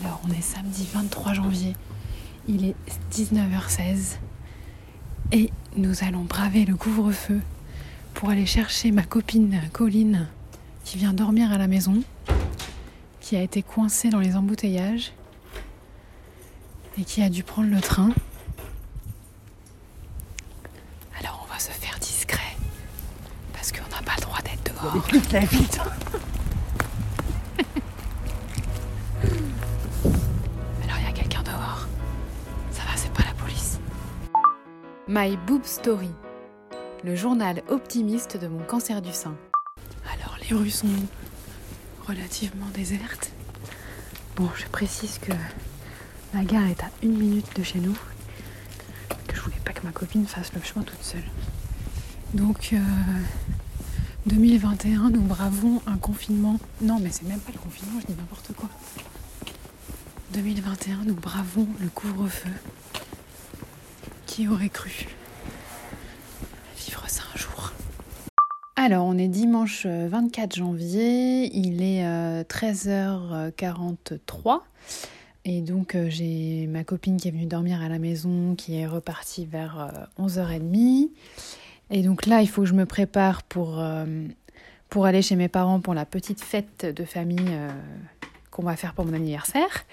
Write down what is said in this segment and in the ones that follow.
Alors, on est samedi 23 janvier. Il est 19h16. Et nous allons braver le couvre-feu pour aller chercher ma copine Colline qui vient dormir à la maison, qui a été coincée dans les embouteillages et qui a dû prendre le train. Alors on va se faire discret parce qu'on n'a pas le droit d'être dehors. My Boob Story, le journal optimiste de mon cancer du sein. Alors les rues sont relativement désertes. Bon, je précise que la gare est à une minute de chez nous. Que je voulais pas que ma copine fasse le chemin toute seule. Donc, euh, 2021, nous bravons un confinement. Non, mais c'est même pas le confinement, je dis n'importe quoi. 2021, nous bravons le couvre-feu. Qui aurait cru vivre ça un jour Alors, on est dimanche 24 janvier, il est euh, 13h43. Et donc euh, j'ai ma copine qui est venue dormir à la maison, qui est repartie vers euh, 11h30. Et donc là, il faut que je me prépare pour, euh, pour aller chez mes parents pour la petite fête de famille euh, qu'on va faire pour mon anniversaire.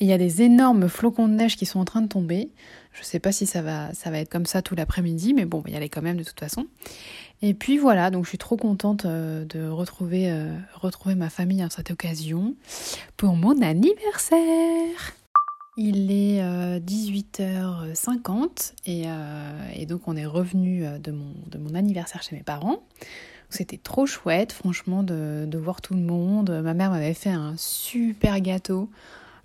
Et il y a des énormes flocons de neige qui sont en train de tomber. Je sais pas si ça va, ça va être comme ça tout l'après-midi, mais bon, il y aller quand même de toute façon. Et puis voilà, donc je suis trop contente euh, de retrouver, euh, retrouver ma famille à cette occasion pour mon anniversaire. Il est euh, 18h50 et, euh, et donc on est revenu de mon, anniversaire chez mes parents. C'était trop chouette, franchement, de voir tout le monde. Ma mère m'avait fait un super gâteau,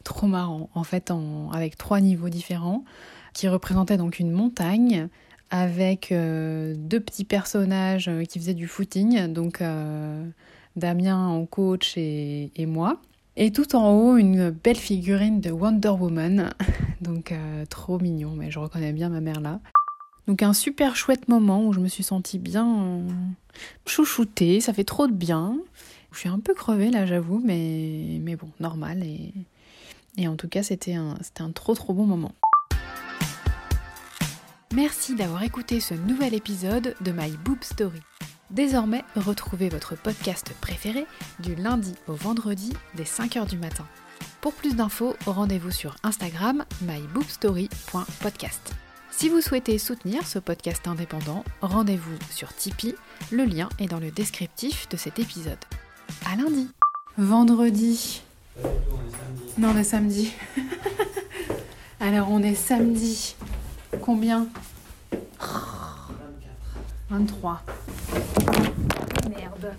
trop marrant, en fait, en, avec trois niveaux différents, qui représentaient donc une montagne avec euh, deux petits personnages euh, qui faisaient du footing, donc euh, Damien en coach et, moi. Et tout en haut, une belle figurine de Wonder Woman. Donc trop mignon, mais je reconnais bien ma mère là. Donc un super chouette moment où je me suis sentie bien chouchoutée, ça fait trop de bien. Je suis un peu crevée là, j'avoue, mais, mais bon, normal. Et, et en tout cas, c'était un, c'était un trop trop bon moment. Merci d'avoir écouté ce nouvel épisode de My Boob Story. Désormais, retrouvez votre podcast préféré du lundi au vendredi dès 5h du matin. Pour plus d'infos, rendez-vous sur Instagram myboobstory.podcast. Si vous souhaitez soutenir ce podcast indépendant, rendez-vous sur Tipeee, le lien est dans le descriptif de cet épisode. À lundi Vendredi. Non, on est samedi. Alors on est samedi. Combien 23. Merde.